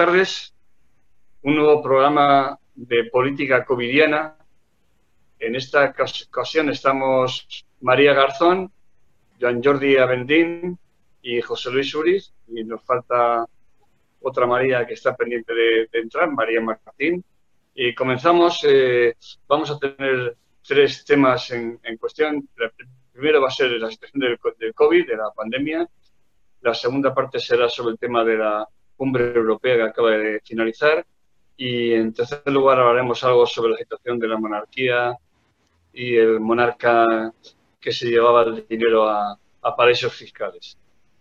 Tardes. Un nuevo programa de política covidiana. En esta ocasión estamos María Garzón, Joan Jordi Avendín y José Luis Uriz. Y nos falta otra María que está pendiente de, entrar, María Martín. Y comenzamos. Eh, vamos a tener tres temas en, cuestión. El primero va a ser la situación del, del COVID, de la pandemia. La segunda parte será sobre el tema de la cumbre europea que acaba de finalizar. Y en tercer lugar hablaremos algo sobre la situación de la monarquía y el monarca que se llevaba el dinero a, paraísos fiscales.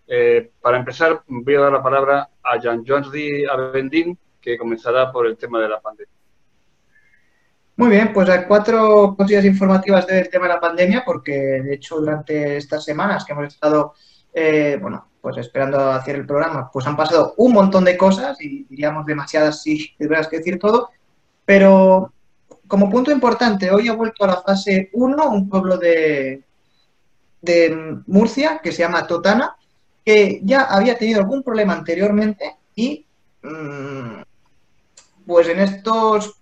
Eh, para empezar, voy a dar la palabra a Jean Jordi Avendín, que comenzará por el tema de la pandemia. Muy bien, pues hay cuatro cosillas informativas del tema de la pandemia, porque de hecho durante estas semanas que hemos estado, eh, bueno, pues esperando hacer el programa, pues han pasado un montón de cosas y diríamos demasiadas si tuvieras que decir todo, pero como punto importante, hoy ha vuelto a la fase 1 un pueblo de, de Murcia que se llama Totana, que ya había tenido algún problema anteriormente y mm, pues en estos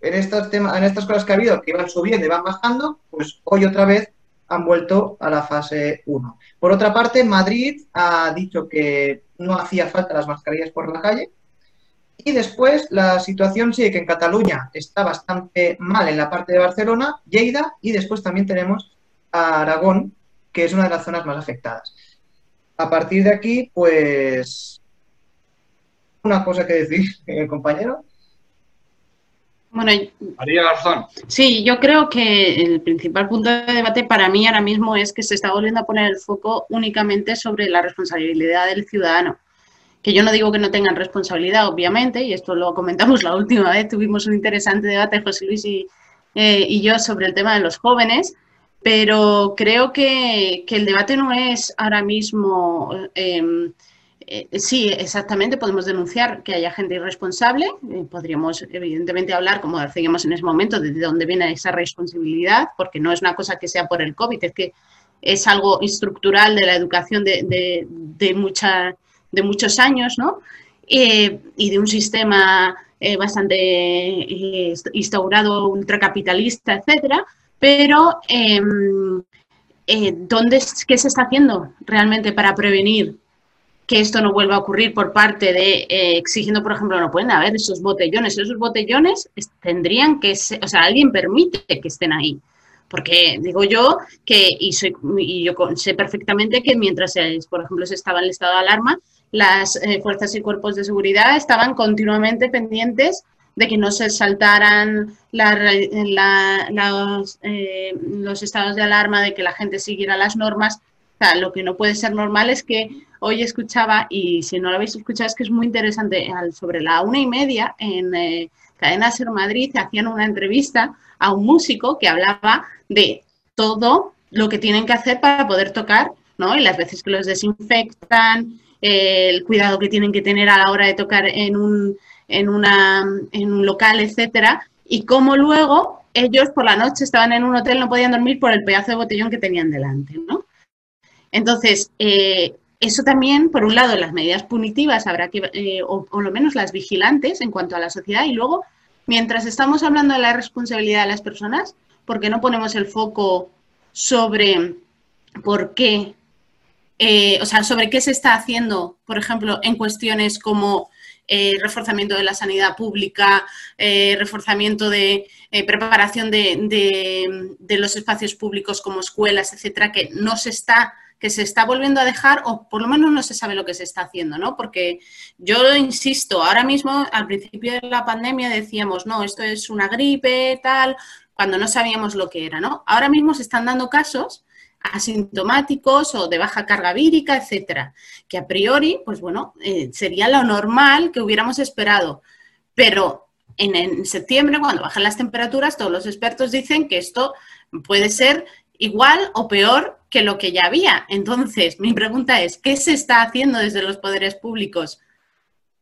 en estas temas, en estas cosas que ha habido que iban subiendo y van bajando, pues hoy otra vez han vuelto a la fase 1. Por otra parte, Madrid ha dicho que no hacía falta las mascarillas por la calle. Y después la situación sigue que en Cataluña está bastante mal en la parte de Barcelona, Lleida y después también tenemos a Aragón, que es una de las zonas más afectadas. A partir de aquí, pues una cosa que decir, compañero. Bueno, María Garzón. Sí, yo creo que el principal punto de debate para mí ahora mismo es que se está volviendo a poner el foco únicamente sobre la responsabilidad del ciudadano. Que yo no digo que no tengan responsabilidad, obviamente, y esto lo comentamos la última vez, tuvimos un interesante debate, José Luis y, eh, yo, sobre el tema de los jóvenes, pero creo que, el debate no es ahora mismo... Eh, eh, sí, exactamente, podemos denunciar que haya gente irresponsable. Eh, podríamos, evidentemente, hablar, como decíamos en ese momento, de dónde viene esa responsabilidad, porque no es una cosa que sea por el COVID, es que es algo estructural de la educación de, de, de muchos años, ¿no? Eh, y de un sistema bastante instaurado, ultracapitalista, etcétera. Pero, em, ¿dónde, ¿qué se está haciendo realmente para prevenir que esto no vuelva a ocurrir por parte de eh, exigiendo, por ejemplo, no pueden haber esos botellones. Esos botellones tendrían que ser, o sea, alguien permite que estén ahí. Porque digo yo que, y, soy, y yo sé perfectamente que mientras, por ejemplo, se estaba en el estado de alarma, las eh, fuerzas y cuerpos de seguridad estaban continuamente pendientes de que no se saltaran eh, los estados de alarma, de que la gente siguiera las normas. O sea, lo que no puede ser normal es que hoy escuchaba, y si no lo habéis escuchado, es que es muy interesante, sobre la una y media en eh, Cadena Ser Madrid hacían una entrevista a un músico que hablaba de todo lo que tienen que hacer para poder tocar, ¿no? Y las veces que los desinfectan, el cuidado que tienen que tener a la hora de tocar en un, en una, en un local, etcétera, y cómo luego ellos por la noche estaban en un hotel, no podían dormir por el pedazo de botellón que tenían delante, ¿no? Entonces, eh, eso también, por un lado, las medidas punitivas habrá que, eh, o por lo menos las vigilantes en cuanto a la sociedad, y luego, mientras estamos hablando de la responsabilidad de las personas, ¿por qué no ponemos el foco sobre por qué, eh, o sea, sobre qué se está haciendo, por ejemplo, en cuestiones como reforzamiento de la sanidad pública, reforzamiento de preparación de, de, los espacios públicos como escuelas, etcétera, que no se está se está volviendo a dejar o por lo menos no se sabe lo que se está haciendo, ¿no? Porque yo insisto, ahora mismo al principio de la pandemia decíamos, no, esto es una gripe, tal, cuando no sabíamos lo que era, ¿no? Ahora mismo se están dando casos asintomáticos o de baja carga vírica, etcétera, que a priori, pues bueno, eh, sería lo normal que hubiéramos esperado, pero en, septiembre, cuando bajan las temperaturas, todos los expertos dicen que esto puede ser igual o peor que lo que ya había. Entonces, mi pregunta es, ¿qué se está haciendo desde los poderes públicos?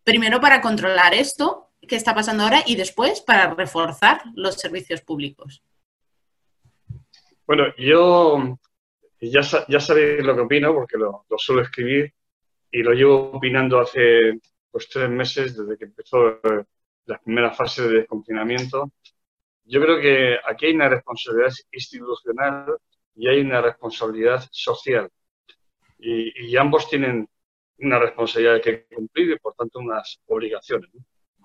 Primero para controlar esto que está pasando ahora y después para reforzar los servicios públicos. Bueno, yo ya, ya sabéis lo que opino porque lo, suelo escribir y lo llevo opinando hace pues tres meses desde que empezó eh, la primera fase de desconfinamiento. Yo creo que aquí hay una responsabilidad institucional y hay una responsabilidad social. Y, ambos tienen una responsabilidad que cumplir y, por tanto, unas obligaciones.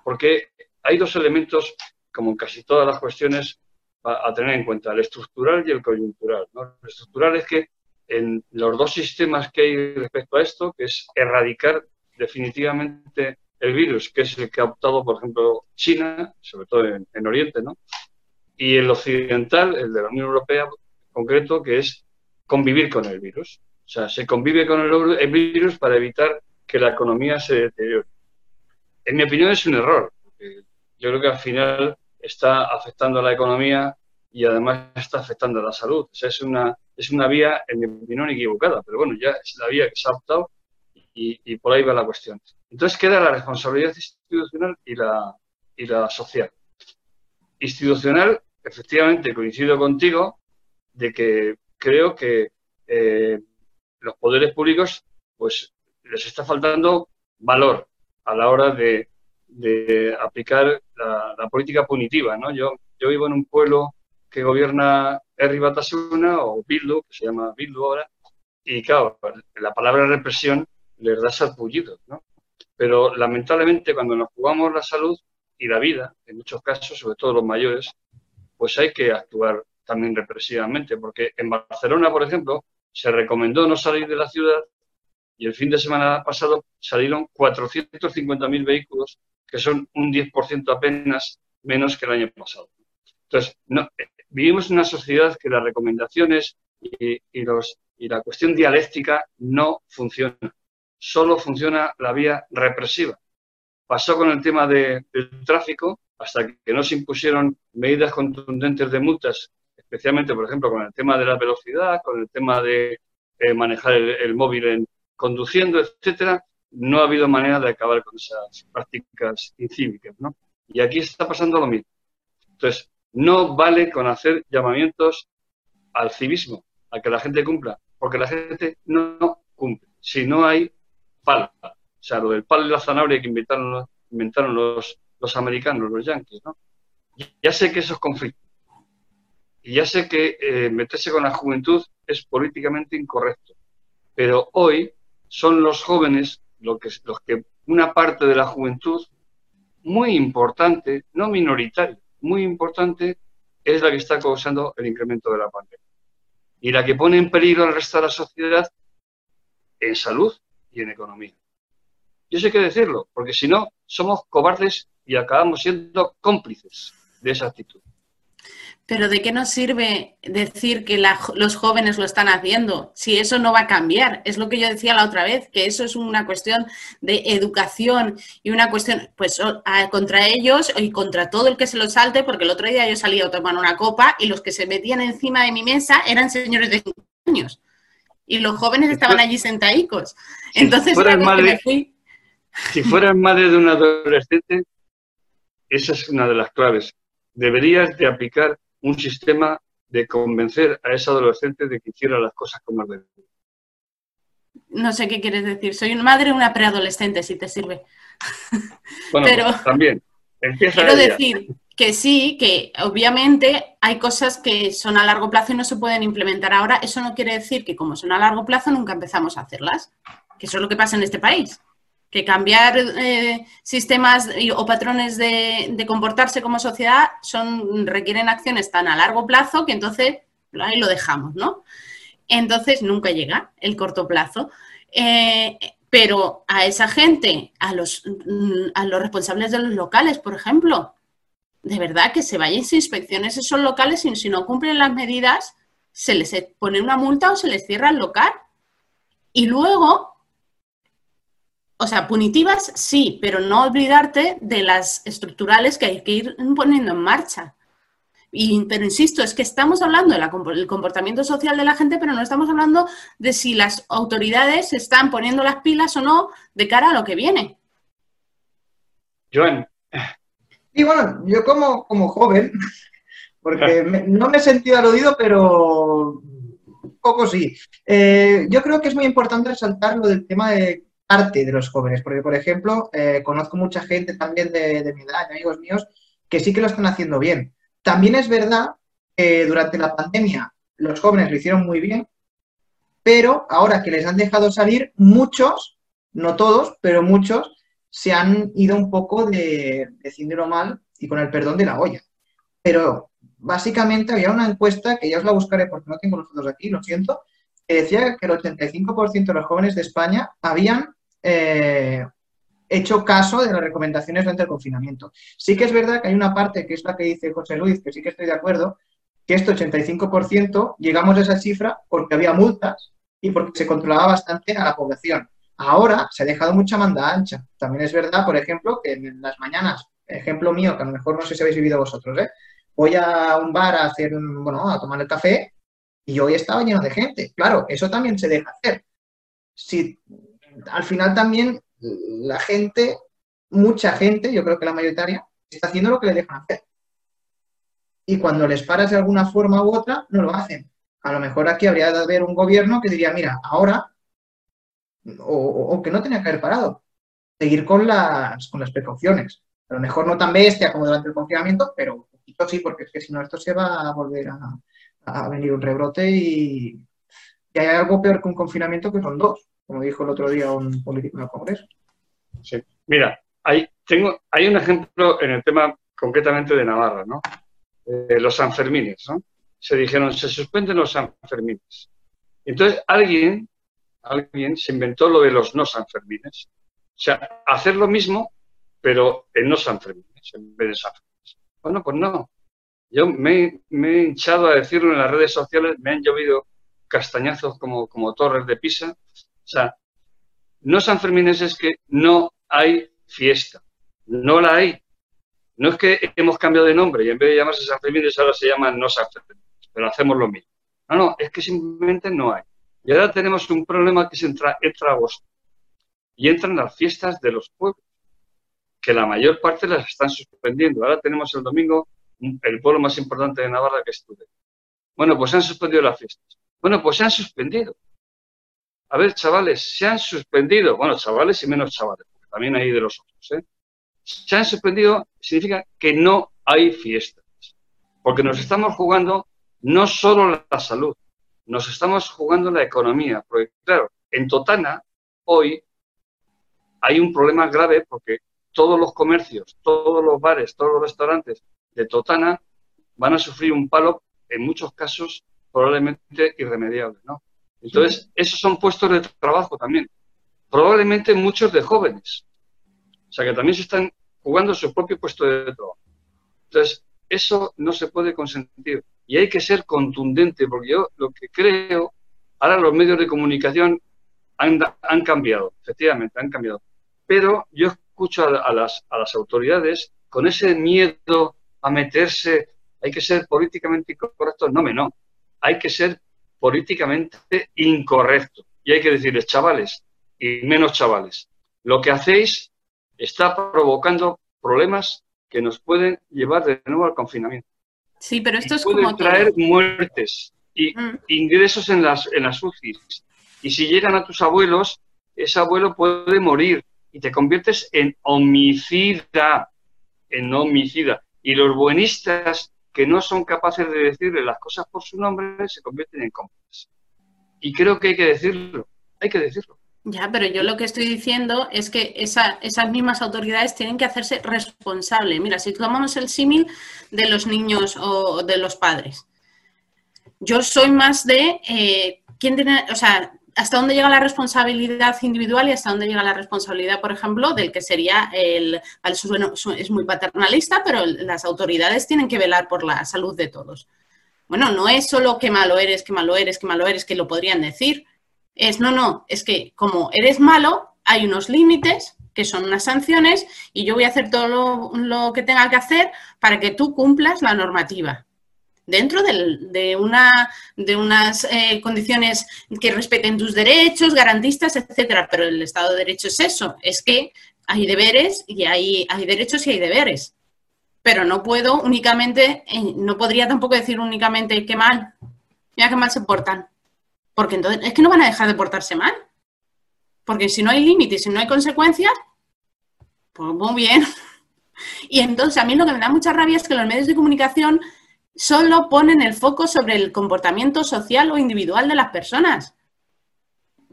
Porque hay dos elementos, como en casi todas las cuestiones, a, tener en cuenta, el estructural y el coyuntural. El estructural es que en los dos sistemas que hay respecto a esto, que es erradicar definitivamente el virus, que es el que ha optado, por ejemplo, China, sobre todo en, Oriente, ¿no? Y el occidental, el de la Unión Europea en concreto, que es convivir con el virus. O sea, se convive con el, virus para evitar que la economía se deteriore. En mi opinión es un error. Yo creo que al final está afectando a la economía y además está afectando a la salud. O sea, es una, es una vía, en mi opinión, equivocada, pero bueno, ya es la vía que se ha optado y, por ahí va la cuestión. Entonces queda la responsabilidad institucional y la, y la social. Institucional, efectivamente, coincido contigo de que creo que eh, los poderes públicos pues les está faltando valor a la hora de, de aplicar la, política punitiva. ¿no? Yo, yo vivo en un pueblo que gobierna Herri Batasuna o Bildu, que se llama Bildu ahora, y claro, la palabra represión les da sarpullidos, ¿no? Pero lamentablemente cuando nos jugamos la salud y la vida, en muchos casos, sobre todo los mayores, pues hay que actuar también represivamente, porque en Barcelona, por ejemplo, se recomendó no salir de la ciudad y el fin de semana pasado salieron 450.000 vehículos, que son un 10% apenas menos que el año pasado. Entonces, no, vivimos en una sociedad que las recomendaciones y, los, y la cuestión dialéctica no funcionan solo funciona la vía represiva. Pasó con el tema del tráfico hasta que no se impusieron medidas contundentes de multas, especialmente, por ejemplo, con el tema de la velocidad, con el tema de eh, manejar el, móvil en, conduciendo, etcétera, no ha habido manera de acabar con esas prácticas incívicas, ¿no? Y aquí está pasando lo mismo. Entonces, no vale con hacer llamamientos al civismo, a que la gente cumpla, porque la gente no cumple. Si no hay pala. O sea, lo del palo y la zanahoria que inventaron, inventaron los, los americanos, los yanquis, ¿no? Ya sé que eso es conflicto. Y ya sé que eh, meterse con la juventud es políticamente incorrecto. Pero hoy son los jóvenes lo que, los que una parte de la juventud muy importante, no minoritaria, muy importante, es la que está causando el incremento de la pandemia. Y la que pone en peligro al resto de la sociedad en salud y en economía. Yo sé qué decirlo, porque si no, somos cobardes y acabamos siendo cómplices de esa actitud. Pero ¿de qué nos sirve decir que los jóvenes lo están haciendo si eso no va a cambiar? Es lo que yo decía la otra vez, que eso es una cuestión de educación y una cuestión, pues, contra ellos y contra todo el que se lo salte, porque el otro día yo salí a tomar una copa y los que se metían encima de mi mesa eran señores de 5 años y los jóvenes estaban allí sentaicos. Entonces, si madre, Si fueras madre de un adolescente, esa es una de las claves. Deberías de aplicar un sistema de convencer a ese adolescente de que hiciera las cosas como debe. No sé qué quieres decir. Soy una madre una preadolescente, si te sirve. Bueno, Pero, también. Empieza quiero decir que sí, que obviamente hay cosas que son a largo plazo y no se pueden implementar ahora. Eso no quiere decir que como son a largo plazo nunca empezamos a hacerlas, que eso es lo que pasa en este país. Que cambiar eh, sistemas o patrones de, comportarse como sociedad son, requieren acciones tan a largo plazo que entonces ahí lo dejamos, ¿no? Entonces nunca llega el corto plazo. Eh, pero a esa gente, a los, a los responsables de los locales, por ejemplo, de verdad que se vayan sin inspecciones esos locales y si no cumplen las medidas, se les pone una multa o se les cierra el local. Y luego, o sea, punitivas sí, pero no olvidarte de las estructurales que hay que ir poniendo en marcha. Y, pero insisto, es que estamos hablando del comportamiento social de la gente, pero no estamos hablando de si las autoridades están poniendo las pilas o no de cara a lo que viene. Joan, y bueno, yo como, como joven, porque no me he sentido aludido, pero un poco sí. Eh, yo creo que es muy importante resaltar lo del tema de parte de los jóvenes, porque, por ejemplo, eh, conozco mucha gente también de, mi edad, amigos míos, que sí que lo están haciendo bien. También es verdad que durante la pandemia los jóvenes lo hicieron muy bien, pero ahora que les han dejado salir, muchos, no todos, pero muchos, se han ido un poco de, de mal y con el perdón de la olla. Pero básicamente había una encuesta, que ya os la buscaré porque no tengo los datos aquí, lo siento, que decía que el 85% de los jóvenes de España habían eh, hecho caso de las recomendaciones durante el confinamiento. Sí que es verdad que hay una parte, que es la que dice José Luis, que sí que estoy de acuerdo, que este 85% llegamos a esa cifra porque había multas y porque se controlaba bastante a la población. Ahora se ha dejado mucha manda ancha. También es verdad, por ejemplo, que en las mañanas, ejemplo mío, que a lo mejor no sé si habéis vivido vosotros, ¿eh? voy a un bar a hacer, bueno, a tomar el café y hoy estaba lleno de gente. Claro, eso también se deja hacer. Si al final también la gente, mucha gente, yo creo que la mayoritaria, está haciendo lo que le dejan hacer. Y cuando les paras de alguna forma u otra, no lo hacen. A lo mejor aquí habría de haber un gobierno que diría, mira, ahora o, que no tenía que haber parado. Seguir con las, con las precauciones. A lo mejor no tan bestia como durante el confinamiento, pero un poquito sí, porque es que si no, esto se va a volver a, a venir un rebrote y, hay algo peor que un confinamiento que son dos, como dijo el otro día un político en el Congreso. Sí, mira, hay, tengo, hay un ejemplo en el tema concretamente de Navarra, ¿no? Eh, los Sanfermines, ¿no? Se dijeron, se suspenden los Sanfermines. Entonces alguien alguien se inventó lo de los no Sanfermines. O sea, hacer lo mismo, pero en no Sanfermines, en vez de Sanfermines. Bueno, pues no. Yo me, he hinchado a decirlo en las redes sociales, me han llovido castañazos como, como torres de Pisa. O sea, no es que no hay fiesta. No la hay. No es que hemos cambiado de nombre y en vez de llamarse Sanfermines ahora se llama no Sanfermines, pero hacemos lo mismo. No, no, es que simplemente no hay. Y ahora tenemos un problema que es entra, entra agosto. Y entran las fiestas de los pueblos, que la mayor parte las están suspendiendo. Ahora tenemos el domingo el pueblo más importante de Navarra que es Bueno, pues se han suspendido las fiestas. Bueno, pues se han suspendido. A ver, chavales, se han suspendido. Bueno, chavales y menos chavales, porque también hay de los otros. ¿eh? Se han suspendido significa que no hay fiestas. Porque nos estamos jugando no solo la salud, nos estamos jugando la economía, porque claro, en Totana hoy hay un problema grave porque todos los comercios, todos los bares, todos los restaurantes de Totana van a sufrir un palo, en muchos casos probablemente irremediable, ¿no? Entonces, esos son puestos de trabajo también. Probablemente muchos de jóvenes. O sea, que también se están jugando su propio puesto de trabajo. Entonces, eso no se puede consentir y hay que ser contundente, porque yo lo que creo, ahora los medios de comunicación han, cambiado, efectivamente, han cambiado. Pero yo escucho a, las, a las autoridades con ese miedo a meterse, hay que ser políticamente incorrecto, no me no, hay que ser políticamente incorrecto. Y hay que decirles, chavales, y menos chavales, lo que hacéis está provocando problemas que nos pueden llevar de nuevo al confinamiento. Sí, pero esto es como traer muertes y mm. ingresos en las, en las UCIs. Y si llegan a tus abuelos, ese abuelo puede morir y te conviertes en homicida, en homicida. Y los buenistas que no son capaces de decirle las cosas por su nombre se convierten en cómplices. Y creo que hay que decirlo, hay que decirlo. Ya, pero yo lo que estoy diciendo es que esas mismas autoridades tienen que hacerse responsables. Mira, si tomamos el símil de los niños o de los padres. Yo soy más de eh, quién tiene, o sea, hasta dónde llega la responsabilidad individual y hasta dónde llega la responsabilidad, por ejemplo, del que sería el, es muy paternalista, pero las autoridades tienen que velar por la salud de todos. Bueno, no es solo que malo eres, que malo eres, que malo eres, que lo podrían decir es, no, no, es que como eres malo, hay unos límites que son unas sanciones y yo voy a hacer todo lo, que tenga que hacer para que tú cumplas la normativa dentro de, una, de unas eh, condiciones que respeten tus derechos, garantistas, etcétera. Pero el Estado de Derecho es eso, es que hay deberes y hay, hay derechos y hay deberes. Pero no puedo únicamente, eh, no podría tampoco decir únicamente qué mal, mira qué mal se portan. Porque entonces es que no van a dejar de portarse mal. Porque si no hay límites, si no hay consecuencias, pues muy bien. Y entonces a mí lo que me da mucha rabia es que los medios de comunicación solo ponen el foco sobre el comportamiento social o individual de las personas.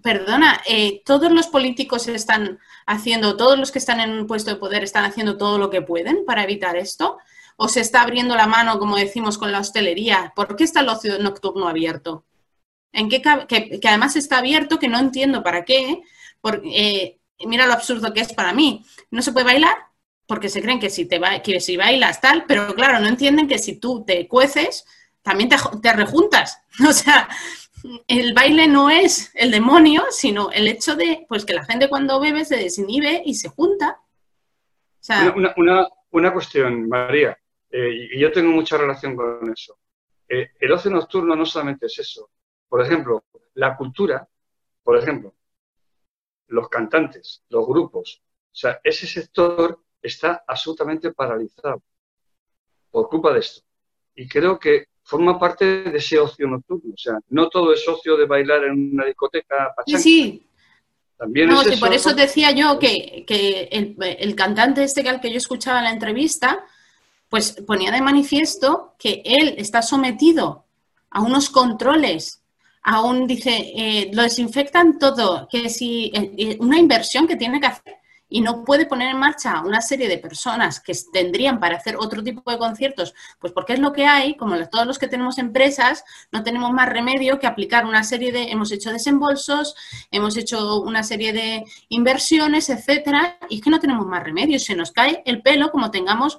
Perdona, eh, todos los políticos están haciendo, todos los que están en un puesto de poder están haciendo todo lo que pueden para evitar esto. ¿O se está abriendo la mano, como decimos, con la hostelería? ¿Por qué está el ocio nocturno abierto? ¿En qué que, además está abierto, que no entiendo para qué, porque, eh, mira lo absurdo que es para mí. No se puede bailar porque se creen que si, te que si bailas tal, pero claro, no entienden que si tú te cueces, también te, te rejuntas. O sea, el baile no es el demonio, sino el hecho de pues que la gente cuando bebe se desinhibe y se junta. una, cuestión, María, eh, y yo tengo mucha relación con eso. Eh, el ocio nocturno no solamente es eso. Por ejemplo, la cultura, por ejemplo, los cantantes, los grupos, o sea, ese sector está absolutamente paralizado por culpa de esto. Y creo que forma parte de ese ocio nocturno. O sea, no todo es ocio de bailar en una discoteca. Sí, sí. También no, por eso decía yo que, el, cantante este al que yo escuchaba en la entrevista, pues ponía de manifiesto que él está sometido a unos controles, aún dice, eh, lo desinfectan todo, que si eh, eh, una inversión que tiene que hacer y no puede poner en marcha una serie de personas que tendrían para hacer otro tipo de conciertos, pues porque es lo que hay, como todos los que tenemos empresas, no tenemos más remedio que aplicar una serie de, hemos hecho desembolsos, hemos hecho una serie de inversiones, etcétera, y es que no tenemos más remedio, se nos cae el pelo como tengamos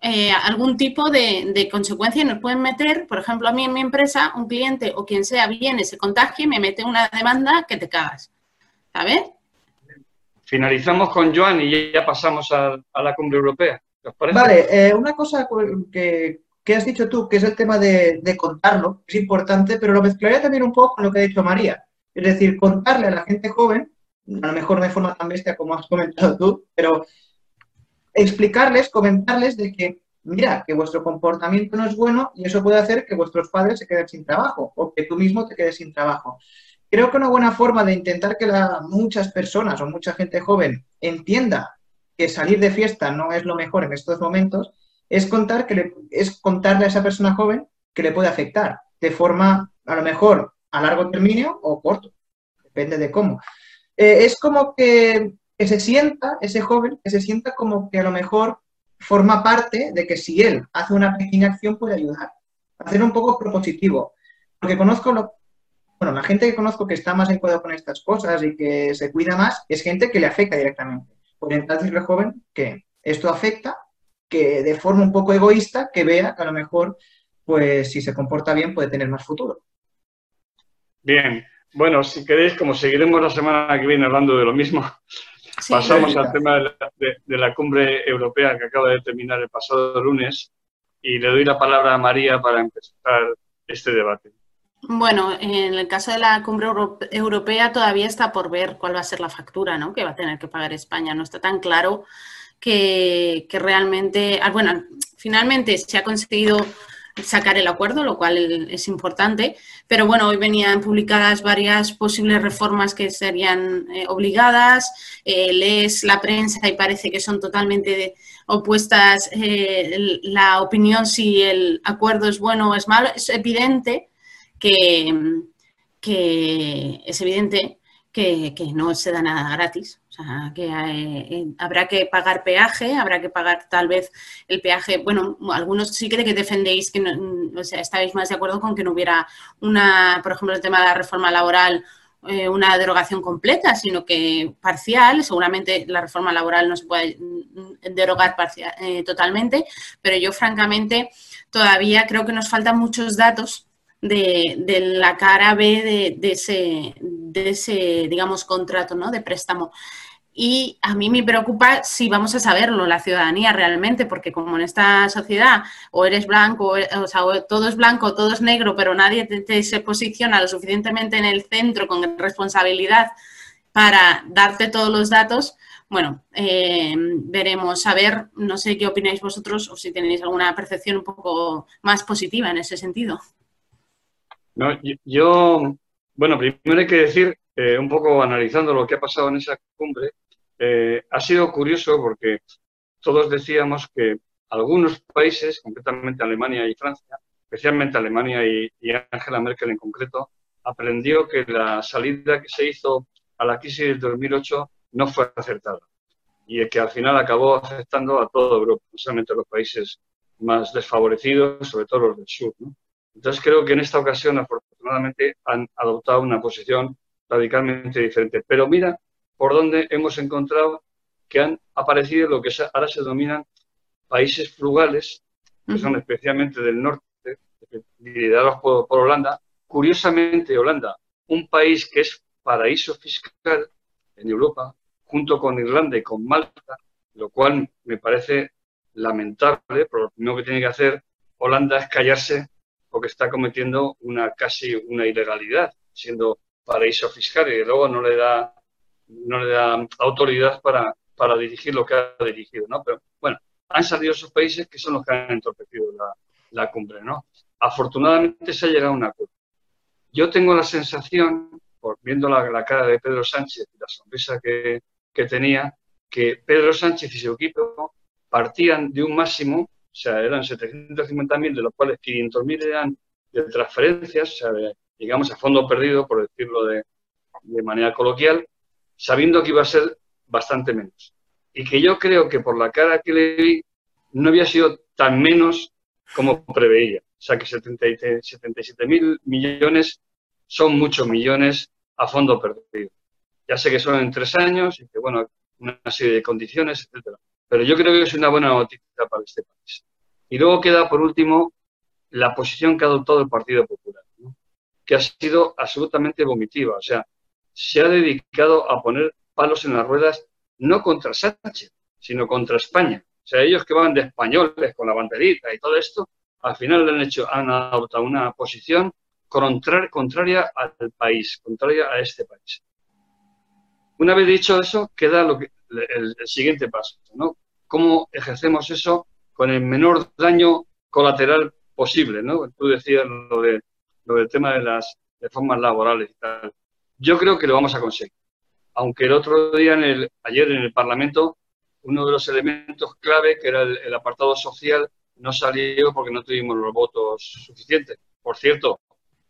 eh, algún tipo de, de, consecuencia y nos pueden meter, por ejemplo, a mí en mi empresa, un cliente o quien sea viene, se contagie y me mete una demanda que te cagas, ¿sabes? Finalizamos con Joan y ya pasamos a, la cumbre europea. Vale, eh, una cosa que, has dicho tú, que es el tema de, contarlo, es importante, pero lo mezclaría también un poco con lo que ha dicho María. Es decir, contarle a la gente joven, a lo mejor de forma tan bestia como has comentado tú, pero explicarles, comentarles de que, mira, que vuestro comportamiento no es bueno y eso puede hacer que vuestros padres se queden sin trabajo o que tú mismo te quedes sin trabajo. Creo que una buena forma de intentar que muchas personas o mucha gente joven entienda que salir de fiesta no es lo mejor en estos momentos es contar que es contarle a esa persona joven que le puede afectar de forma a lo mejor a largo término o corto, depende de cómo. Eh, es como que, que se sienta, ese joven, que se sienta como que a lo mejor forma parte de que si él hace una pequeña acción puede ayudar. Hacer un poco propositivo. Porque conozco lo, bueno, la gente que conozco que está más en cuidado con estas cosas y que se cuida más es gente que le afecta directamente. Por entonces decirle joven que esto afecta, que de forma un poco egoísta, que vea que a lo mejor, pues si se comporta bien, puede tener más futuro. Bien, bueno, si queréis, como seguiremos la semana que viene hablando de lo mismo, pasamos al tema de la, cumbre europea que acaba de terminar el pasado lunes y le doy la palabra a María para empezar este debate. Bueno, en el caso de la cumbre europea todavía está por ver cuál va a ser la factura ¿no? que va a tener que pagar España. No está tan claro que, realmente, ah, bueno, finalmente se ha conseguido sacar el acuerdo, lo cual es importante, pero bueno, hoy venían publicadas varias posibles reformas que serían eh, obligadas, eh, lees la prensa y parece que son totalmente opuestas eh, la opinión si el acuerdo es bueno o es malo, es evidente que, es evidente que, no se da nada gratis. O sea, que eh, habrá que pagar peaje, habrá que pagar tal vez el peaje. Bueno, algunos sí que, que defendéis que no, o sea, estáis más de acuerdo con que no hubiera una, por ejemplo, el tema de la reforma laboral, eh, una derogación completa, sino que parcial. Seguramente la reforma laboral no se puede derogar eh, totalmente, pero yo francamente todavía creo que nos faltan muchos datos de, la cara B de, ese, digamos, contrato ¿no? de préstamo. Y a mí me preocupa si vamos a saberlo, la ciudadanía realmente, porque como en esta sociedad o eres blanco, o, sea, todo es blanco, todo es negro, pero nadie te, se posiciona lo suficientemente en el centro con responsabilidad para darte todos los datos, bueno, eh, veremos. A ver, no sé qué opináis vosotros o si tenéis alguna percepción un poco más positiva en ese sentido. No, yo, bueno, primero hay que decir eh, un poco analizando lo que ha pasado en esa cumbre, eh, ha sido curioso porque todos decíamos que algunos países, concretamente Alemania y Francia, especialmente Alemania y, Angela Merkel en concreto, aprendió que la salida que se hizo a la crisis del 2008 no fue acertada y que al final acabó afectando a toda Europa, no solamente a los países más desfavorecidos, sobre todo los del sur. Entonces creo que en esta ocasión, afortunadamente, han adoptado una posición radicalmente diferente. Pero mira por dónde hemos encontrado que han aparecido lo que ahora se denominan países frugales, que son especialmente del norte, liderados por, por Holanda. Curiosamente, Holanda, un país que es paraíso fiscal en Europa, junto con Irlanda y con Malta, lo cual me parece lamentable, pero lo primero que tiene que hacer Holanda es callarse porque está cometiendo una casi una ilegalidad, siendo paraíso fiscal y luego no le da no le da autoridad para, para dirigir lo que ha dirigido, ¿no? Pero bueno, han salido esos países que son los que han entorpecido la, la cumbre, ¿no? Afortunadamente se ha llegado a un acuerdo. Yo tengo la sensación, por viendo la, la cara de Pedro Sánchez y la sonrisa que, que tenía, que Pedro Sánchez y su equipo partían de un máximo, o sea, eran 750.000, de los cuales 500.000 eran de transferencias, o sea, digamos, a fondo perdido, por decirlo de, de manera coloquial, sabiendo que iba a ser bastante menos. Y que yo creo que por la cara que le vi, no había sido tan menos como preveía. O sea, que 77 mil millones son muchos millones a fondo perdido. Ya sé que son en tres años y que, bueno, una serie de condiciones, etcétera. Pero yo creo que es una buena noticia para este país. Y luego queda, por último, la posición que ha adoptado el Partido Popular, que ha sido absolutamente vomitiva. O sea, se ha dedicado a poner palos en las ruedas no contra Sánchez, sino contra España. O sea, ellos que van de españoles con la banderita y todo esto, al final han hecho, han adoptado una posición contraria al país, contraria a este país. Una vez dicho eso, queda lo el, siguiente paso, ¿no? ¿Cómo ejercemos eso con el menor daño colateral posible, ¿no? Tú decías lo, de, lo del tema de las reformas laborales y tal. Yo creo que lo vamos a conseguir. Aunque el otro día, en el, ayer en el Parlamento, uno de los elementos clave, que era el, apartado social, no salió porque no tuvimos los votos suficientes. Por cierto,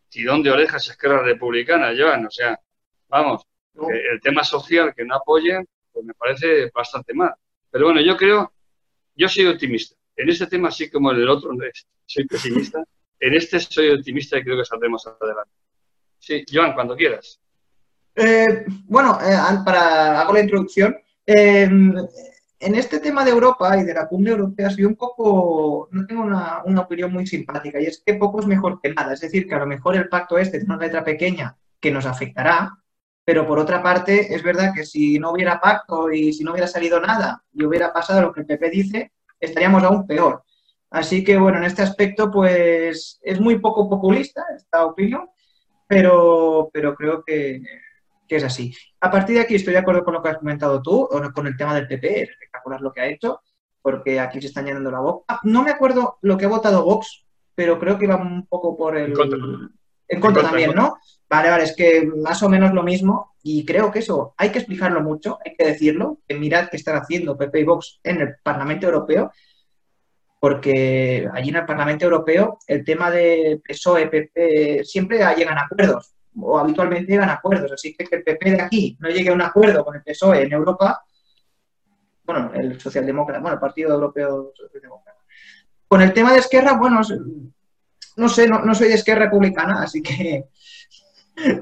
tirón de orejas Esquerra Republicana, Joan, o sea, vamos, el tema social que no apoyen, pues me parece bastante mal. Pero bueno, yo creo, yo soy optimista. En este tema, así como en el otro, soy pesimista. En este soy optimista y creo que saldremos adelante. Sí, Joan, cuando quieras. Eh, bueno, eh, para hago la introducción. Eh, en este tema de Europa y de la cumbre europea soy un poco, no tengo una, una, opinión muy simpática y es que poco es mejor que nada. Es decir, que a lo mejor el pacto este tiene una letra pequeña que nos afectará, pero por otra parte, es verdad que si no hubiera pacto y si no hubiera salido nada y hubiera pasado lo que el PP dice, estaríamos aún peor. Así que, bueno, en este aspecto, pues es muy poco populista esta opinión, pero, pero creo que, que es así. A partir de aquí estoy de acuerdo con lo que has comentado tú, o con el tema del PP, es espectacular lo que ha hecho, porque aquí se está llenando la boca. No me acuerdo lo que ha votado Vox, pero creo que iba un poco por el... En contra, también, ¿no? Vale, vale, es que más o menos lo mismo y creo que eso hay que explicarlo mucho, hay que decirlo, que mirad qué están haciendo PP y Vox en el Parlamento Europeo, porque allí en el Parlamento Europeo el tema de PSOE, PP, siempre llegan a acuerdos o habitualmente llegan a acuerdos, así que que el PP de aquí no llegue a un acuerdo con el PSOE en Europa, bueno, el socialdemócrata, bueno, el Partido Europeo Socialdemócrata. Con el tema de Esquerra, bueno, no sé, no, no soy de Esquerra Republicana, así que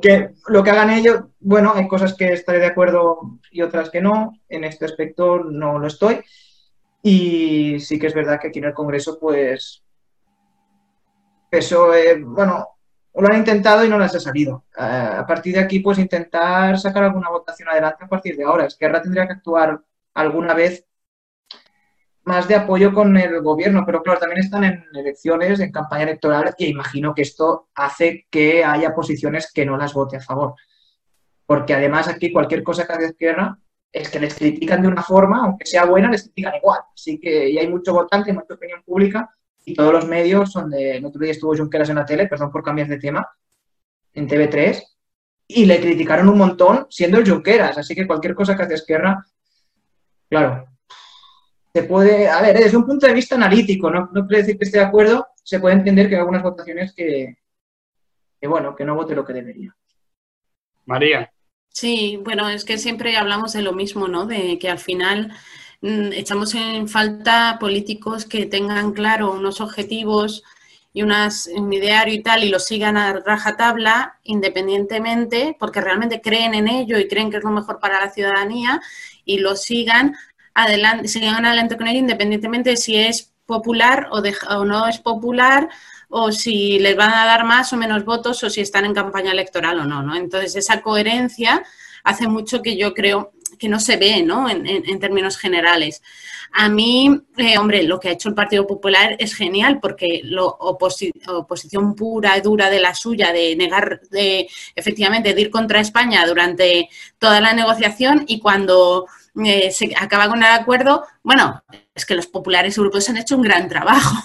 que lo que hagan ellos, bueno, hay cosas que estaré de acuerdo y otras que no. En este aspecto no lo estoy. Y sí que es verdad que aquí en el Congreso, pues, eso, eh, bueno, lo han intentado y no les ha salido. Eh, a partir de aquí, pues, intentar sacar alguna votación adelante a partir de ahora. Es que ahora tendría que actuar alguna vez más de apoyo con el gobierno, pero claro, también están en elecciones, en campaña electoral, y imagino que esto hace que haya posiciones que no las vote a favor. Porque además aquí cualquier cosa que haga izquierda es que les critican de una forma, aunque sea buena, les critican igual. Así que y hay mucho votante, mucha opinión pública, y todos los medios donde el otro día estuvo Junqueras en la tele, perdón por cambiar de tema, en TV3, y le criticaron un montón siendo el Junqueras. Así que cualquier cosa que hace Esquerra, claro, se puede, a ver, desde un punto de vista analítico, no, no quiere decir que esté de acuerdo, se puede entender que hay algunas votaciones que, que, bueno, que no vote lo que debería. María. Sí, bueno, es que siempre hablamos de lo mismo, ¿no? De que al final mm, echamos en falta políticos que tengan claro unos objetivos y unas, un ideario y tal y lo sigan a rajatabla independientemente porque realmente creen en ello y creen que es lo mejor para la ciudadanía y lo sigan adelante, sigan adelante con ello independientemente de si es popular o, o no es popular o si les van a dar más o menos votos o si están en campaña electoral o no. Entonces, esa coherencia hace mucho que yo creo que no se ve, ¿no? En, términos generales. A mí, eh, hombre, lo que ha hecho el Partido Popular es genial porque lo oposición pura y dura de la suya, de negar, de efectivamente, de ir contra España durante toda la negociación y cuando eh, se acaba con el acuerdo, bueno, es que los populares europeos han hecho un gran trabajo.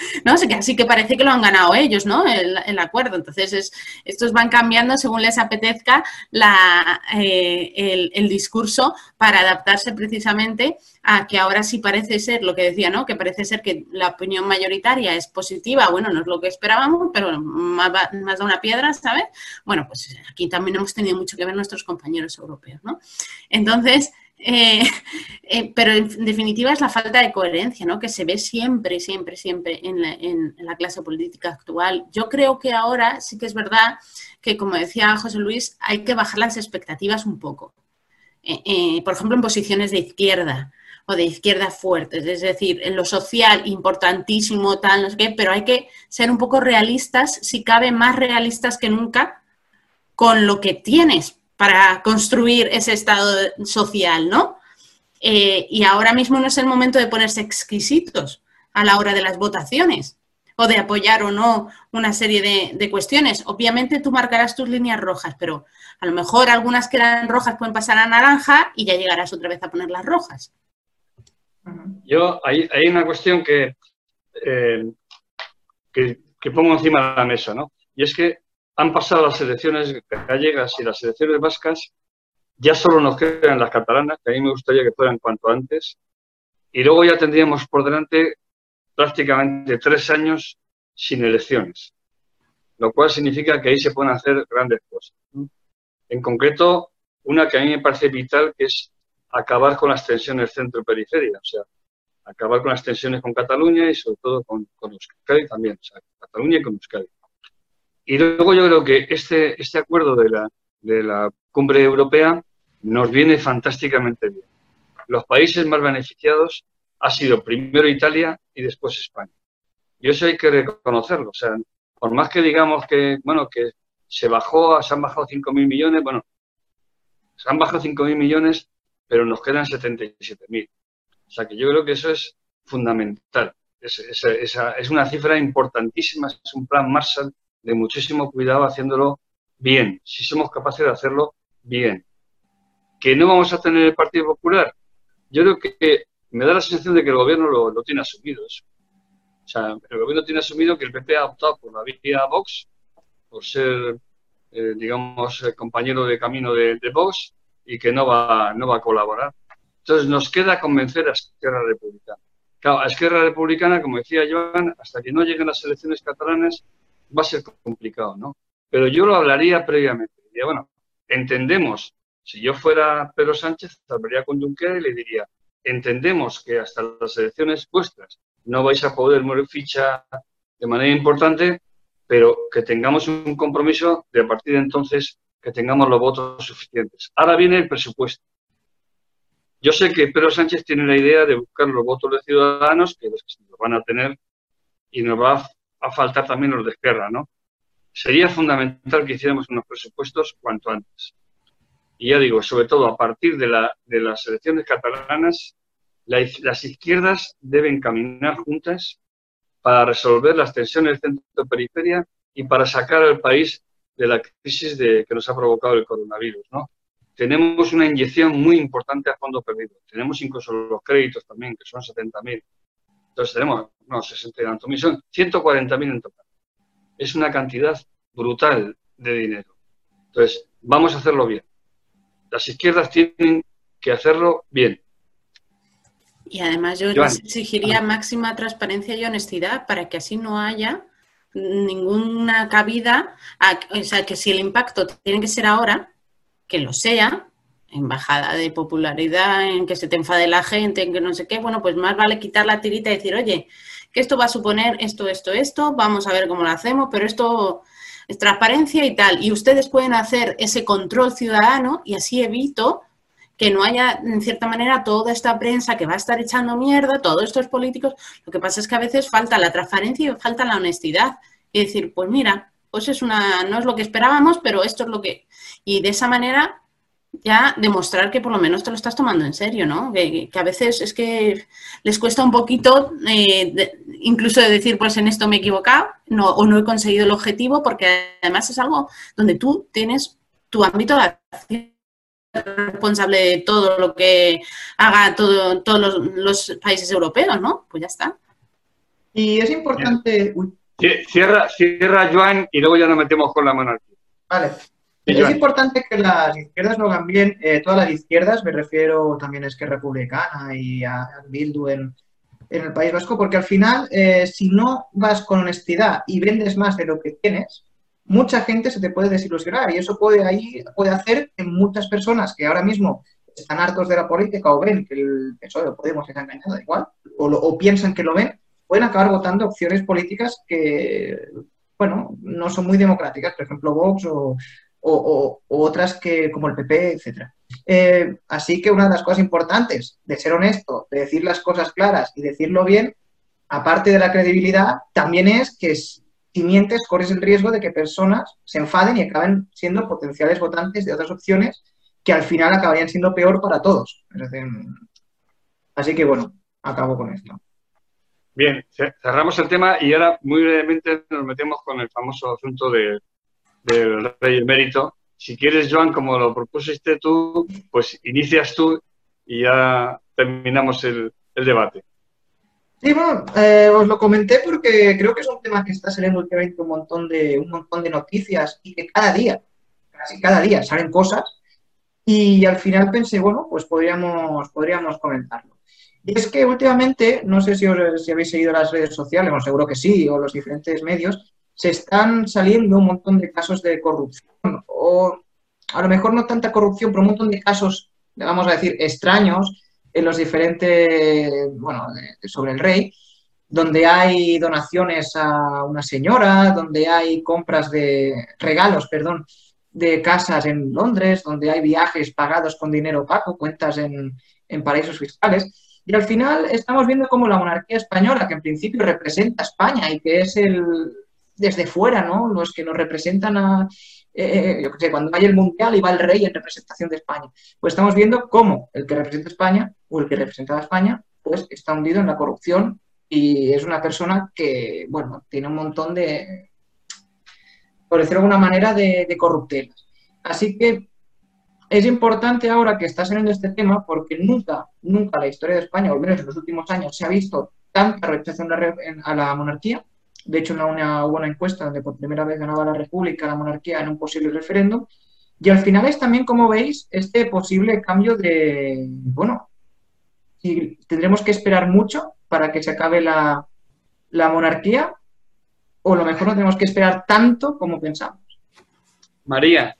¿no? Así que parece que lo han ganado ellos, ¿no? El, acuerdo. Entonces, estos van cambiando según les apetezca eh, el, discurso para adaptarse precisamente a que ahora sí parece ser lo que decía, ¿no? Que parece ser que la opinión mayoritaria es positiva, bueno, no es lo que esperábamos, pero más da una piedra, ¿sabes? Bueno, pues aquí también hemos tenido mucho que ver nuestros compañeros europeos, ¿no? Entonces, eh, eh, pero en definitiva es la falta de coherencia, ¿no? Que se ve siempre, siempre, siempre en la, clase política actual. Yo creo que ahora sí que es verdad que, como decía José Luis, hay que bajar las expectativas un poco. Eh, por ejemplo, en posiciones de izquierda o de izquierda fuertes, es decir, en lo social importantísimo, tal, no sé qué, pero hay que ser un poco realistas, si cabe más realistas que nunca, con lo que tienes, para construir ese estado social, ¿no? Eh, y ahora mismo no es el momento de ponerse exquisitos a la hora de las votaciones o de apoyar o no una serie de, cuestiones. Obviamente tú marcarás tus líneas rojas, pero a lo mejor algunas que eran rojas pueden pasar a naranja y ya llegarás otra vez a poner las rojas. Yo, hay, una cuestión eh, que, que, pongo encima de la mesa, ¿no? Y es que han pasado las elecciones gallegas y las elecciones vascas, ya solo nos quedan las catalanas, que a mí me gustaría que fueran cuanto antes, y luego ya tendríamos por delante prácticamente tres años sin elecciones, lo cual significa que ahí se pueden hacer grandes cosas. En concreto, una que a mí me parece vital, que es acabar con las tensiones centro-periferia, o sea, acabar con las tensiones con Cataluña y sobre todo con, con Euskadi también, o sea, Cataluña y con Euskadi. Y luego yo creo que este, este acuerdo de la, de la cumbre europea nos viene fantásticamente bien. Los países más beneficiados ha sido primero Italia y después España. Y eso hay que reconocerlo. O sea, por más que digamos que, bueno, que se bajó, se han bajado 5.000 millones, bueno, se han bajado 5.000 millones, pero nos quedan 77.000. O sea que yo creo que eso es fundamental. Es, es, es, una cifra importantísima, es un plan Marshall de muchísimo cuidado haciéndolo bien, si somos capaces de hacerlo bien. ¿Que no vamos a tener el Partido Popular? Yo creo que me da la sensación de que el gobierno lo, tiene asumido eso. O sea, el gobierno tiene asumido que el PP ha optado por la vía Vox, por ser, eh, digamos, compañero de camino de, Vox y que no va, no va a colaborar. Entonces nos queda convencer a Esquerra Republicana. Claro, a Esquerra Republicana, como decía Joan, hasta que no lleguen las elecciones catalanas, va a ser complicado, ¿no? Pero yo lo hablaría previamente. Diría, bueno, entendemos, si yo fuera Pedro Sánchez, hablaría con Junquera y le diría, entendemos que hasta las elecciones vuestras no vais a poder mover ficha de manera importante, pero que tengamos un compromiso de a partir de entonces que tengamos los votos suficientes. Ahora viene el presupuesto. Yo sé que Pedro Sánchez tiene la idea de buscar los votos de ciudadanos, que los van a tener, y nos va a faltar también los de Esquerra, ¿no? Sería fundamental que hiciéramos unos presupuestos cuanto antes. Y ya digo, sobre todo a partir de, la, de las elecciones catalanas, las izquierdas deben caminar juntas para resolver las tensiones centro-periferia y para sacar al país de la crisis que nos ha provocado el coronavirus, ¿no? Tenemos una inyección muy importante a fondo perdido. Tenemos incluso los créditos también, que son 70.000 entonces tenemos, no, 60 y mil, son 140.000 en total. Es una cantidad brutal de dinero. Entonces, vamos a hacerlo bien. Las izquierdas tienen que hacerlo bien. Y además yo les exigiría máxima transparencia y honestidad para que así no haya ninguna cabida, o sea, que si el impacto tiene que ser ahora, que lo sea, en bajada de popularidad, en que se te enfade la gente, en que no sé qué, bueno, pues más vale quitar la tirita y decir, oye, que esto va a suponer esto, esto, esto, vamos a ver cómo lo hacemos, pero esto es transparencia y tal. Y ustedes pueden hacer ese control ciudadano y así evito que no haya, en cierta manera, toda esta prensa que va a estar echando mierda, todos estos políticos. Lo que pasa es que a veces falta la transparencia y falta la honestidad. Y decir, pues mira, pues es una, no es lo que esperábamos, pero esto es lo que. Y de esa manera ya demostrar que por lo menos te lo estás tomando en serio, ¿no? Que, a veces es que les cuesta un poquito, eh, incluso de decir, pues en esto me he equivocado no, o no he conseguido el objetivo, porque además es algo donde tú tienes tu ámbito de acción responsable de todo lo que haga todo, todos los, países europeos, ¿no? Pues ya está. Y es importante... Cierra, cierra, Joan, y luego ya nos metemos con la monarquía. Vale. Es importante que las izquierdas lo hagan bien, eh, todas las izquierdas, me refiero también a Esquerra Republicana y a, Bildu en, el País Vasco, porque al final, eh, si no vas con honestidad y vendes más de lo que tienes, mucha gente se te puede desilusionar y eso puede, ahí, puede hacer que muchas personas que ahora mismo están hartos de la política o ven que el PSOE o Podemos les ha engañado igual, o, o piensan que lo ven, pueden acabar votando opciones políticas que, bueno, no son muy democráticas, por ejemplo, Vox o, o, otras que como el PP, etcétera. Eh, así que una de las cosas importantes de ser honesto, de decir las cosas claras y decirlo bien, aparte de la credibilidad, también es que si mientes corres el riesgo de que personas se enfaden y acaben siendo potenciales votantes de otras opciones que al final acabarían siendo peor para todos. así que bueno, acabo con esto. Bien, cerramos el tema y ahora muy brevemente nos metemos con el famoso asunto de, del rey emérito. Si quieres, Joan, como lo propusiste tú, pues inicias tú y ya terminamos el, debate. Sí, bueno, eh, os lo comenté porque creo que es un tema que está saliendo últimamente un montón de, un montón de noticias y que cada día, casi cada día, salen cosas. Y al final pensé, bueno, pues podríamos, podríamos comentarlo. Y es que últimamente, no sé si, si habéis seguido las redes sociales, bueno, seguro que sí, o los diferentes medios, se están saliendo un montón de casos de corrupción, o a lo mejor no tanta corrupción, pero un montón de casos, vamos a decir, extraños en los diferentes, bueno, sobre el rey, donde hay donaciones a una señora, donde hay compras de regalos, perdón, de casas en Londres, donde hay viajes pagados con dinero opaco, cuentas en, en paraísos fiscales. Y al final estamos viendo cómo la monarquía española, que en principio representa a España y que es el, desde fuera, ¿no? Los que nos representan a, eh, yo qué sé, cuando hay el Mundial y va el rey en representación de España. Pues estamos viendo cómo el que representa España o el que representa a España, pues está hundido en la corrupción y es una persona que, bueno, tiene un montón de, por decirlo de alguna manera, de, corruptelas. Así que es importante ahora que está saliendo este tema porque nunca, nunca la historia de España, o al menos en los últimos años, se ha visto tanta rechazo a la monarquía de hecho, en una, hubo una encuesta donde por primera vez ganaba la República, la monarquía en un posible referéndum. Y al final es también, como veis, este posible cambio de, bueno, si tendremos que esperar mucho para que se acabe la, monarquía, o lo mejor no tenemos que esperar tanto como pensamos. María.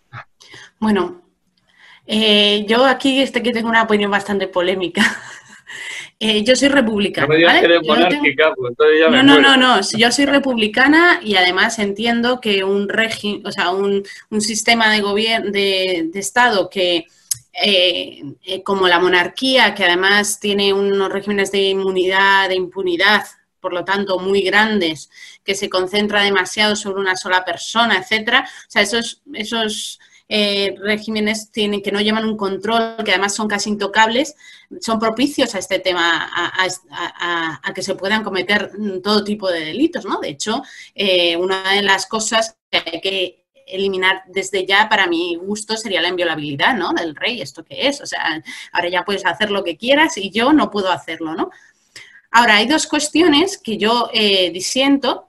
Bueno, eh, yo aquí este que tengo una opinión bastante polémica. Eh, yo soy republicana. No, pues, no, no, no, yo soy republicana y además entiendo que un régimen, o sea, un, sistema de gobierno, de, Estado que, eh, eh, como la monarquía, que además tiene unos regímenes de inmunidad, de impunidad, por lo tanto, muy grandes, que se concentra demasiado sobre una sola persona, etcétera. O sea, esos, esos eh, regímenes tienen, que no llevan un control, que además son casi intocables, son propicios a este tema, a, que se puedan cometer todo tipo de delitos, ¿no? De hecho, eh, una de las cosas que hay que eliminar desde ya, para mi gusto, sería la inviolabilidad, ¿no? Del rey, ¿esto qué es? O sea, ahora ya puedes hacer lo que quieras y yo no puedo hacerlo, ¿no? Ahora, hay dos cuestiones que yo eh, disiento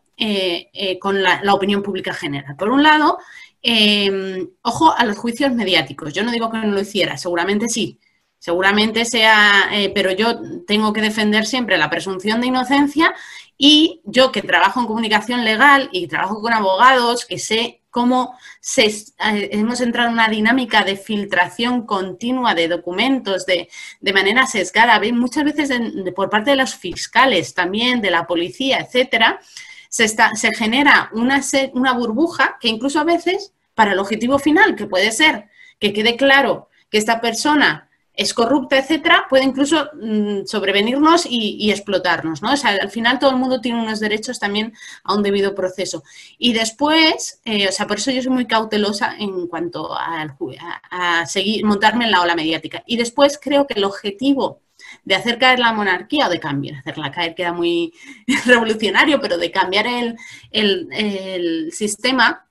con la opinión pública general. Por un lado, Em, ojo a los juicios mediáticos. Yo no digo que no lo hiciera, seguramente sí. Seguramente sea, eh, pero yo tengo que defender siempre la presunción de inocencia y yo que trabajo en comunicación legal y trabajo con abogados, que sé cómo se, eh, hemos entrado en una dinámica de filtración continua de documentos de, manera sesgada, muchas veces por parte de los fiscales también, de la policía, etcétera, se, está, se genera una, una burbuja que incluso a veces para el objetivo final, que puede ser que quede claro que esta persona es corrupta, etcétera, puede incluso mm, sobrevenirnos y, explotarnos, ¿no? O sea, al final todo el mundo tiene unos derechos también a un debido proceso. Y después, eh, o sea, por eso yo soy muy cautelosa en cuanto a, a, seguir, montarme en la ola mediática. Y después creo que el objetivo de hacer caer la monarquía o de cambiar, hacerla caer queda muy revolucionario, pero de cambiar el, el sistema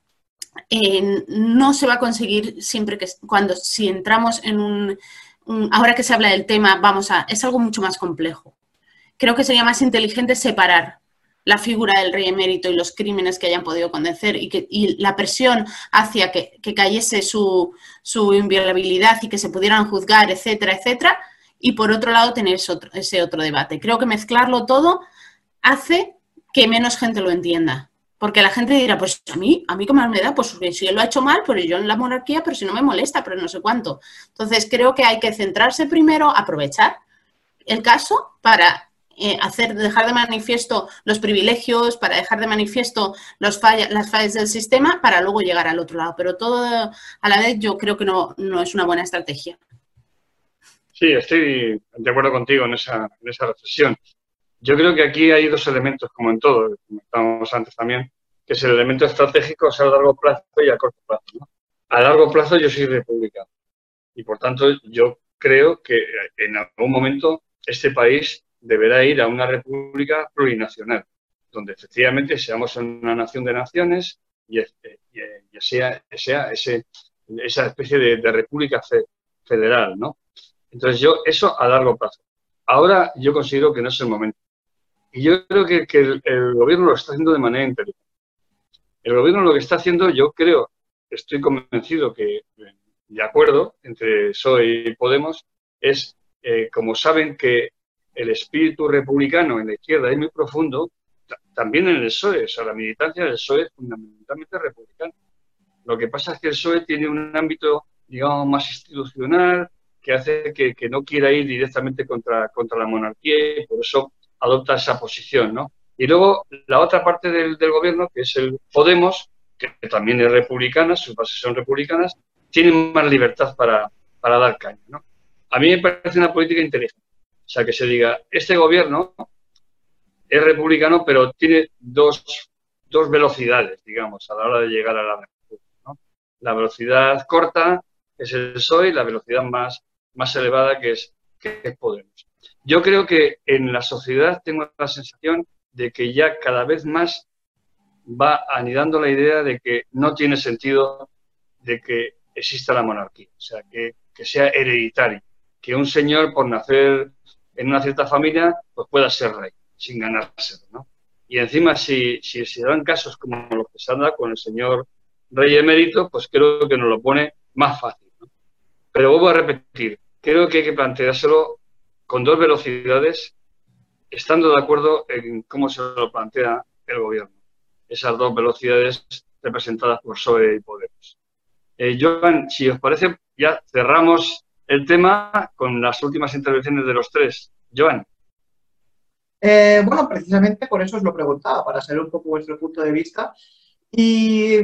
eh, no se va a conseguir siempre que cuando si entramos en un, ahora que se habla del tema, vamos a, es algo mucho más complejo. Creo que sería más inteligente separar la figura del rey emérito y los crímenes que hayan podido condecer y, que, la presión hacia que, cayese su, su, inviolabilidad y que se pudieran juzgar, etcétera, etcétera, y por otro lado tener ese otro, debate. Creo que mezclarlo todo hace que menos gente lo entienda. Porque la gente dirá, pues a mí, a mí mal me da, pues si él lo ha hecho mal, pues yo en la monarquía, pero si no me molesta, pero no sé cuánto. Entonces creo que hay que centrarse primero, aprovechar el caso para eh, hacer, dejar de manifiesto los privilegios, para dejar de manifiesto las fallas del sistema, para luego llegar al otro lado. Pero todo a la vez yo creo que no, no es una buena estrategia. Sí, estoy de acuerdo contigo en esa, en esa reflexión. Yo creo que aquí hay dos elementos, como en todo, como estábamos antes también, que es el elemento estratégico a largo plazo y a corto plazo. A largo plazo yo soy republicano y por tanto yo creo que en algún momento este país deberá ir a una república plurinacional, donde efectivamente seamos una nación de naciones y, sea, sea ese, esa especie de república federal, ¿no? Entonces yo, eso a largo plazo. Ahora yo considero que no es el momento. Y yo creo que, el, gobierno lo está haciendo de manera inteligente. El gobierno lo que está haciendo, yo creo, estoy convencido que, de acuerdo, entre PSOE y Podemos, es, eh, como saben que el espíritu republicano en la izquierda es muy profundo, también en el PSOE, o sea, la militancia del PSOE es fundamentalmente republicana. Lo que pasa es que el PSOE tiene un ámbito, digamos, más institucional, que hace que, que no quiera ir directamente contra, contra la monarquía y por eso adopta esa posición, ¿no? Y luego la otra parte del, gobierno, que es el Podemos, que también es republicana, sus bases son republicanas, tienen más libertad para, para dar caña, ¿no? A mí me parece una política inteligente. O sea, que se diga, este gobierno es republicano, pero tiene dos, dos velocidades, digamos, a la hora de llegar a la república. ¿no? La velocidad corta, es el PSOE, y la velocidad más, más elevada, que es, que es Podemos. Yo creo que en la sociedad tengo la sensación de que ya cada vez más va anidando la idea de que no tiene sentido de que exista la monarquía, o sea, que, sea hereditario, que un señor por nacer en una cierta familia pues pueda ser rey, sin ganárselo, ¿no? Y encima, si, si se dan casos como los que se han dado con el señor rey emérito, pues creo que nos lo pone más fácil. Pero vuelvo a repetir, creo que hay que planteárselo con dos velocidades, estando de acuerdo en cómo se lo plantea el gobierno. Esas dos velocidades representadas por PSOE y Podemos. Eh, Joan, si os parece, ya cerramos el tema con las últimas intervenciones de los tres. Joan. Eh, bueno, precisamente por eso os lo preguntaba, para saber un poco vuestro punto de vista. Y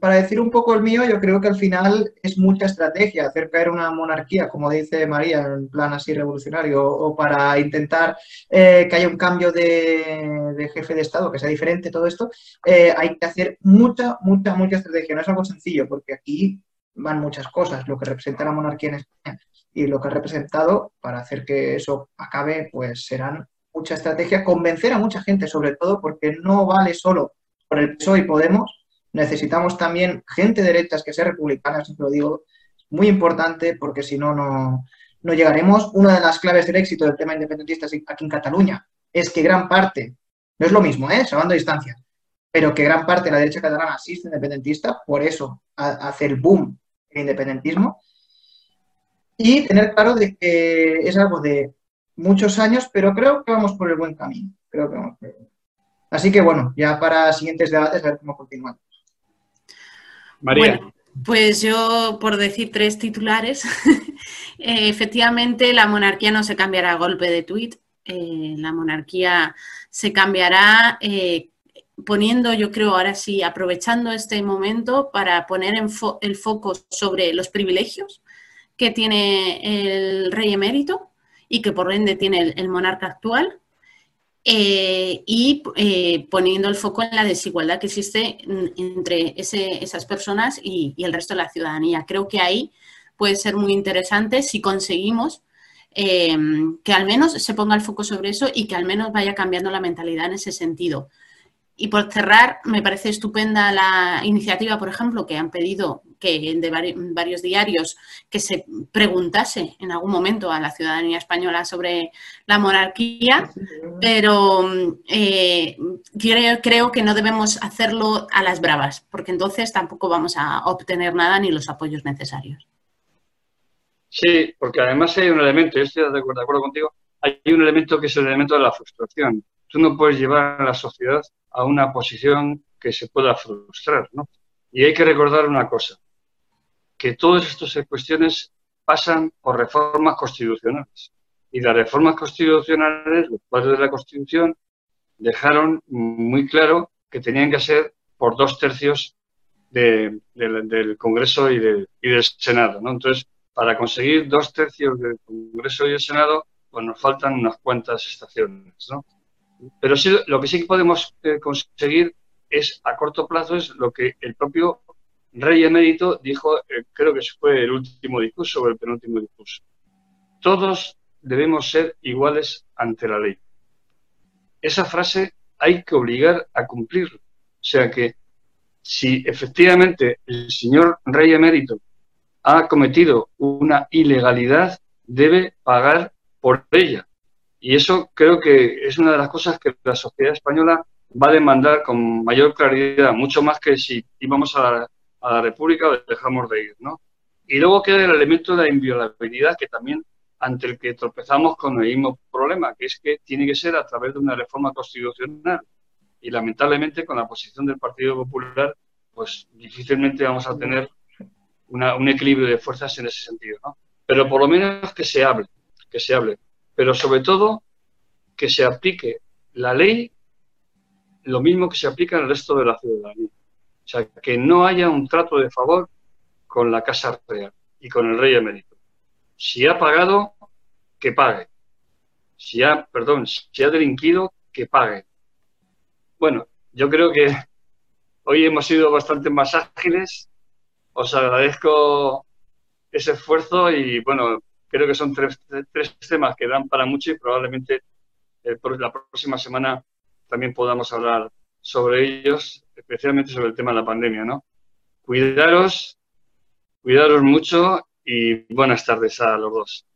para decir un poco el mío, yo creo que al final es mucha estrategia hacer caer una monarquía, como dice María, en plan así revolucionario, o, para intentar eh, que haya un cambio de, jefe de Estado, que sea diferente todo esto, eh, hay que hacer mucha, mucha, mucha estrategia. No es algo sencillo, porque aquí van muchas cosas, lo que representa la monarquía en España y lo que ha representado para hacer que eso acabe, pues serán mucha estrategia, convencer a mucha gente sobre todo, porque no vale solo por el PSOE y Podemos, necesitamos también gente derechas que sea republicana, siempre lo digo, muy importante porque si no, no, llegaremos. Una de las claves del éxito del tema independentista aquí en Cataluña es que gran parte, no es lo mismo, ¿eh? salvando distancia, pero que gran parte de la derecha catalana sí es independentista, por eso hace el boom el independentismo, y tener claro de que es algo de muchos años, pero creo que vamos por el buen camino. Creo que Así que bueno, ya para siguientes debates a ver cómo continuamos. María. pues yo, por decir tres titulares, eh, efectivamente la monarquía no se cambiará a golpe de tuit, eh, la monarquía se cambiará eh, poniendo, yo creo, ahora sí, aprovechando este momento para poner el foco sobre los privilegios que tiene el rey emérito y que por ende tiene el, monarca actual. Eh, y eh, poniendo el foco en la desigualdad que existe entre esas personas y, el resto de la ciudadanía. Creo que ahí puede ser muy interesante si conseguimos eh, que al menos se ponga el foco sobre eso y que al menos vaya cambiando la mentalidad en ese sentido. Y por cerrar, me parece estupenda la iniciativa, por ejemplo, que han pedido que de varios diarios que se preguntase en algún momento a la ciudadanía española sobre la monarquía, pero eh, creo, creo que no debemos hacerlo a las bravas, porque entonces tampoco vamos a obtener nada ni los apoyos necesarios. Sí, porque además hay un elemento, yo estoy de acuerdo, de acuerdo contigo, hay un elemento que es el elemento de la frustración. Tú no puedes llevar a la sociedad a una posición que se pueda frustrar, ¿no? Y hay que recordar una cosa, que todas estas cuestiones pasan por reformas constitucionales. Y las reformas constitucionales, los padres de la Constitución, dejaron muy claro que tenían que ser por dos tercios del Congreso y, y, del Senado. ¿no? Entonces, para conseguir dos tercios del Congreso y del Senado, pues nos faltan unas cuantas estaciones. ¿no? Pero sí, lo que sí podemos eh, conseguir es, a corto plazo, es lo que el propio rey emérito dijo, eh, creo que fue el último discurso o el penúltimo discurso. Todos debemos ser iguales ante la ley. Esa frase hay que obligar a cumplirla. O sea que si efectivamente el señor rey emérito ha cometido una ilegalidad, debe pagar por ella. Y eso creo que es una de las cosas que la sociedad española va a demandar con mayor claridad, mucho más que si íbamos a la, República o dejamos de ir, ¿no? Y luego queda el elemento de la inviolabilidad, que también ante el que tropezamos con el mismo problema, que es que tiene que ser a través de una reforma constitucional. Y lamentablemente con la posición del Partido Popular, pues difícilmente vamos a tener un equilibrio de fuerzas en ese sentido, ¿no? Pero por lo menos que se hable, que se hable pero sobre todo que se aplique la ley lo mismo que se aplica el resto de la ciudadanía. O sea, que no haya un trato de favor con la Casa Real y con el rey emérito. Si ha pagado, que pague. Si ha, perdón, si ha delinquido, que pague. Bueno, yo creo que hoy hemos sido bastante más ágiles. Os agradezco ese esfuerzo y bueno, creo que son tres, temas que dan para mucho y probablemente eh, la próxima semana también podamos hablar sobre ellos, especialmente sobre el tema de la pandemia, ¿no? Cuidaros, cuidaros mucho y buenas tardes a los dos.